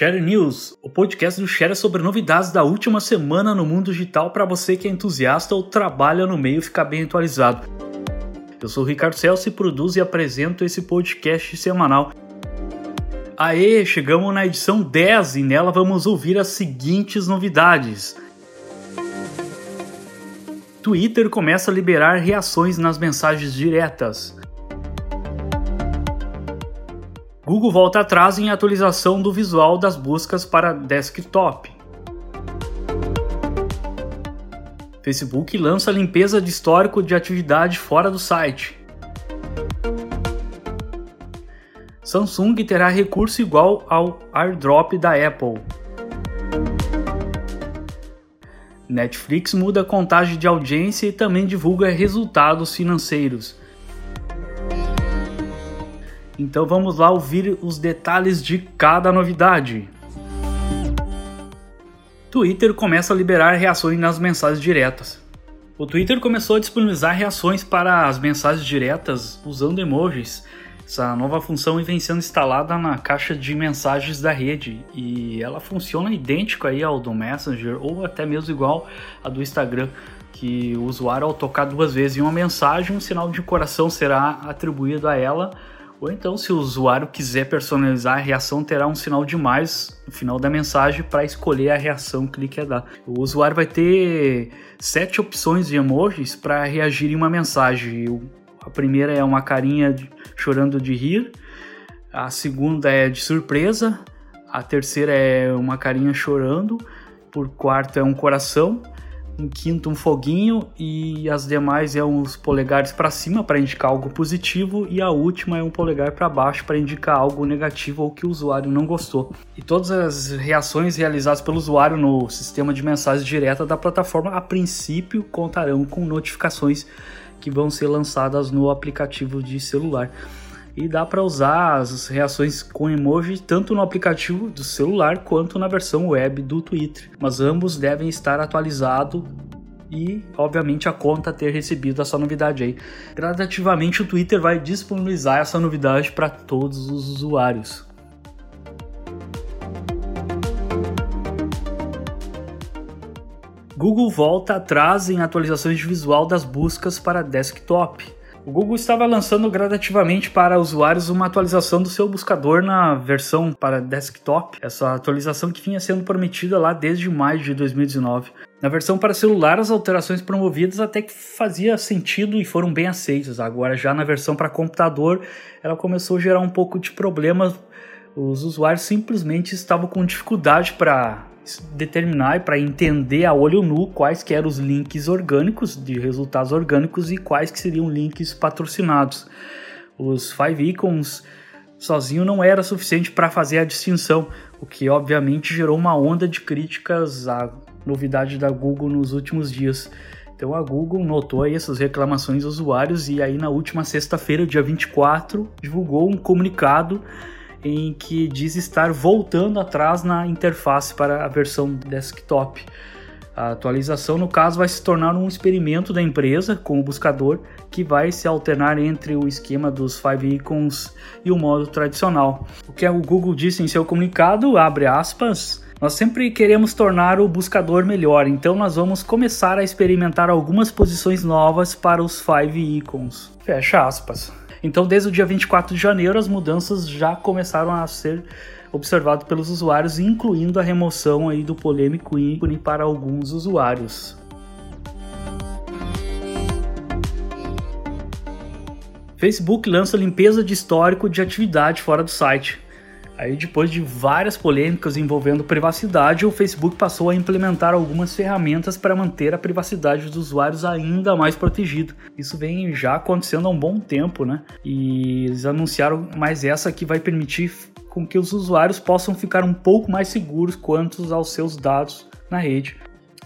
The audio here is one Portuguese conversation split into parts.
Share News, o podcast do Share sobre novidades da última semana no mundo digital para você que é entusiasta ou trabalha no meio ficar bem atualizado. Eu sou o Ricardo Celso e produzo e apresento esse podcast semanal. Aê, chegamos na edição 10 e nela vamos ouvir as seguintes novidades. Twitter começa a liberar reações nas mensagens diretas. Google volta atrás em atualização do visual das buscas para desktop. Facebook lança limpeza de histórico de atividade fora do site. Samsung terá recurso igual ao AirDrop da Apple. Netflix muda a contagem de audiência e também divulga resultados financeiros. Então vamos lá ouvir os detalhes de cada novidade. Twitter começa a liberar reações nas mensagens diretas. O Twitter começou a disponibilizar reações para as mensagens diretas usando emojis. Essa nova função vem sendo instalada na caixa de mensagens da rede e ela funciona idêntico aí ao do Messenger ou até mesmo igual a do Instagram, que o usuário ao tocar duas vezes em uma mensagem, um sinal de coração será atribuído a ela ou então, se o usuário quiser personalizar a reação, terá um sinal de mais no final da mensagem para escolher a reação que ele quer dar. O usuário vai ter sete opções de emojis para reagir em uma mensagem. A primeira é uma carinha chorando de rir, a segunda é de surpresa, a terceira é uma carinha chorando, por quarto é um coração em quinto um foguinho e as demais é uns polegares para cima para indicar algo positivo e a última é um polegar para baixo para indicar algo negativo ou que o usuário não gostou. E todas as reações realizadas pelo usuário no sistema de mensagens direta da plataforma a princípio contarão com notificações que vão ser lançadas no aplicativo de celular e dá para usar as reações com emoji tanto no aplicativo do celular quanto na versão web do Twitter, mas ambos devem estar atualizados e, obviamente, a conta ter recebido essa novidade aí. Gradativamente, o Twitter vai disponibilizar essa novidade para todos os usuários. Google volta atrás em atualizações de visual das buscas para desktop. O Google estava lançando gradativamente para usuários uma atualização do seu buscador na versão para desktop, essa atualização que vinha sendo prometida lá desde maio de 2019. Na versão para celular, as alterações promovidas até que fazia sentido e foram bem aceitas. Agora, já na versão para computador, ela começou a gerar um pouco de problemas. Os usuários simplesmente estavam com dificuldade para determinar e para entender a olho nu quais que eram os links orgânicos de resultados orgânicos e quais que seriam links patrocinados. Os Five Icons sozinho não era suficiente para fazer a distinção, o que obviamente gerou uma onda de críticas à novidade da Google nos últimos dias. Então a Google notou aí essas reclamações dos usuários e aí na última sexta-feira, dia 24, divulgou um comunicado em que diz estar voltando atrás na interface para a versão desktop. A atualização, no caso, vai se tornar um experimento da empresa com o buscador que vai se alternar entre o esquema dos Five Icons e o modo tradicional. O que o Google disse em seu comunicado, abre aspas, nós sempre queremos tornar o buscador melhor, então nós vamos começar a experimentar algumas posições novas para os Five Icons. Fecha aspas. Então, desde o dia 24 de janeiro, as mudanças já começaram a ser observadas pelos usuários, incluindo a remoção aí do polêmico ícone para alguns usuários. Facebook lança limpeza de histórico de atividade fora do site. Aí, depois de várias polêmicas envolvendo privacidade, o Facebook passou a implementar algumas ferramentas para manter a privacidade dos usuários ainda mais protegida. Isso vem já acontecendo há um bom tempo, né? E eles anunciaram mais essa que vai permitir com que os usuários possam ficar um pouco mais seguros quanto aos seus dados na rede.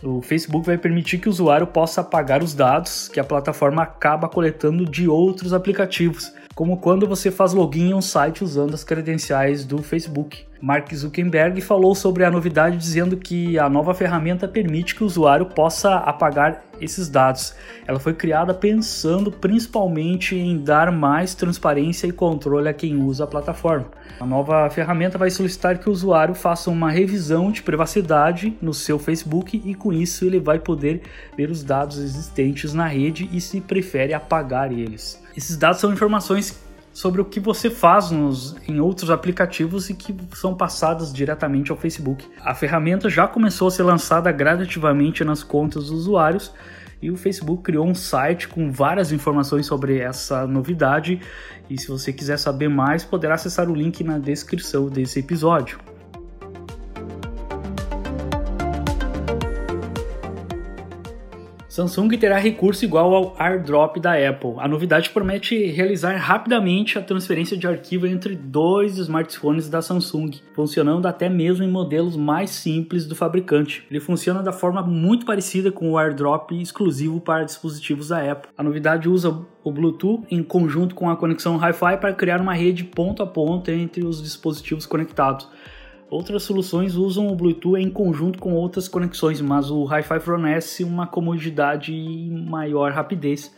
O Facebook vai permitir que o usuário possa apagar os dados que a plataforma acaba coletando de outros aplicativos como quando você faz login em um site usando as credenciais do Facebook. Mark Zuckerberg falou sobre a novidade dizendo que a nova ferramenta permite que o usuário possa apagar esses dados. Ela foi criada pensando principalmente em dar mais transparência e controle a quem usa a plataforma. A nova ferramenta vai solicitar que o usuário faça uma revisão de privacidade no seu Facebook e com isso ele vai poder ver os dados existentes na rede e se prefere apagar eles. Esses dados são informações sobre o que você faz nos, em outros aplicativos e que são passadas diretamente ao Facebook. A ferramenta já começou a ser lançada gradativamente nas contas dos usuários e o Facebook criou um site com várias informações sobre essa novidade. E se você quiser saber mais, poderá acessar o link na descrição desse episódio. Samsung terá recurso igual ao AirDrop da Apple. A novidade promete realizar rapidamente a transferência de arquivo entre dois smartphones da Samsung, funcionando até mesmo em modelos mais simples do fabricante. Ele funciona da forma muito parecida com o AirDrop exclusivo para dispositivos da Apple. A novidade usa o Bluetooth em conjunto com a conexão Wi-Fi para criar uma rede ponto a ponto entre os dispositivos conectados. Outras soluções usam o Bluetooth em conjunto com outras conexões, mas o Hi-Fi fornece uma comodidade e maior rapidez.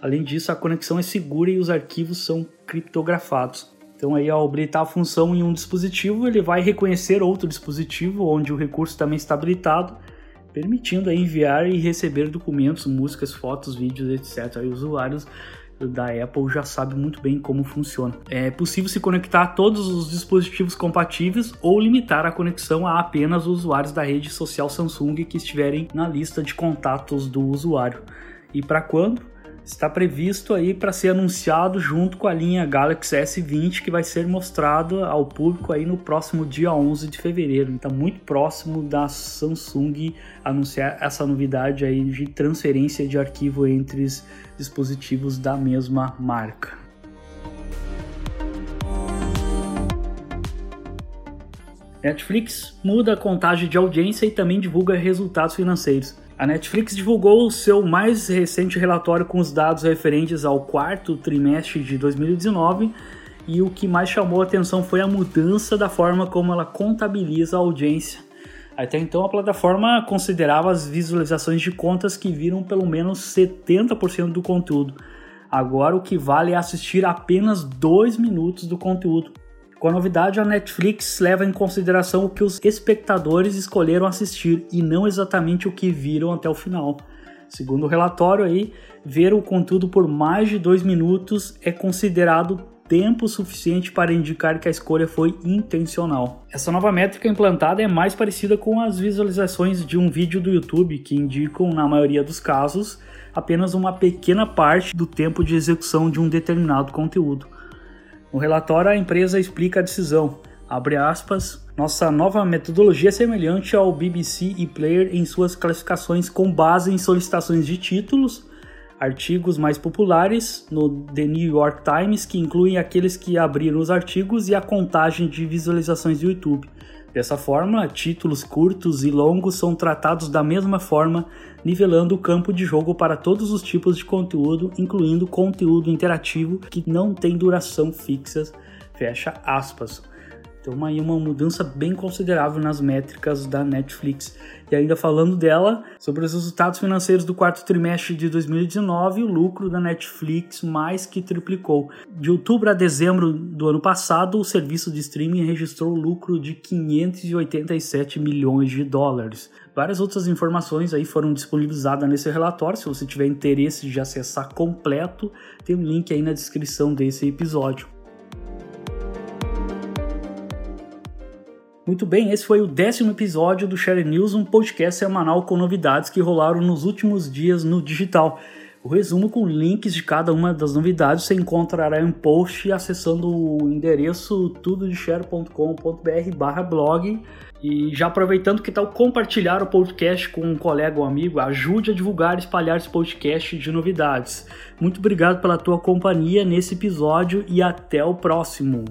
Além disso, a conexão é segura e os arquivos são criptografados. Então aí ao habilitar a função em um dispositivo, ele vai reconhecer outro dispositivo onde o recurso também está habilitado, permitindo enviar e receber documentos, músicas, fotos, vídeos, etc. Aí usuários da Apple já sabe muito bem como funciona. É possível se conectar a todos os dispositivos compatíveis ou limitar a conexão a apenas os usuários da rede social Samsung que estiverem na lista de contatos do usuário. E para quando? Está previsto aí para ser anunciado junto com a linha Galaxy S20 que vai ser mostrado ao público aí no próximo dia 11 de fevereiro. Então muito próximo da Samsung anunciar essa novidade aí de transferência de arquivo entre os dispositivos da mesma marca. Netflix muda a contagem de audiência e também divulga resultados financeiros. A Netflix divulgou o seu mais recente relatório com os dados referentes ao quarto trimestre de 2019 e o que mais chamou a atenção foi a mudança da forma como ela contabiliza a audiência. Até então, a plataforma considerava as visualizações de contas que viram pelo menos 70% do conteúdo. Agora, o que vale é assistir apenas 2 minutos do conteúdo. Com a novidade, a Netflix leva em consideração o que os espectadores escolheram assistir e não exatamente o que viram até o final. Segundo o relatório aí, ver o conteúdo por mais de dois minutos é considerado tempo suficiente para indicar que a escolha foi intencional. Essa nova métrica implantada é mais parecida com as visualizações de um vídeo do YouTube, que indicam, na maioria dos casos, apenas uma pequena parte do tempo de execução de um determinado conteúdo. No relatório, a empresa explica a decisão. Abre aspas, nossa nova metodologia é semelhante ao BBC e Player em suas classificações com base em solicitações de títulos, artigos mais populares no The New York Times, que incluem aqueles que abriram os artigos e a contagem de visualizações do YouTube. Dessa forma, títulos curtos e longos são tratados da mesma forma, nivelando o campo de jogo para todos os tipos de conteúdo, incluindo conteúdo interativo que não tem duração fixa. Fecha aspas. Então aí uma mudança bem considerável nas métricas da Netflix. E ainda falando dela, sobre os resultados financeiros do quarto trimestre de 2019, o lucro da Netflix mais que triplicou. De outubro a dezembro do ano passado, o serviço de streaming registrou lucro de 587 milhões de dólares. Várias outras informações aí foram disponibilizadas nesse relatório. Se você tiver interesse de acessar completo, tem um link aí na descrição desse episódio. Muito bem, esse foi o décimo episódio do Share News, um podcast semanal com novidades que rolaram nos últimos dias no digital. O resumo com links de cada uma das novidades você encontrará em post acessando o endereço tudodeshare.com.br blog e já aproveitando que tal compartilhar o podcast com um colega ou amigo, ajude a divulgar e espalhar esse podcast de novidades. Muito obrigado pela tua companhia nesse episódio e até o próximo.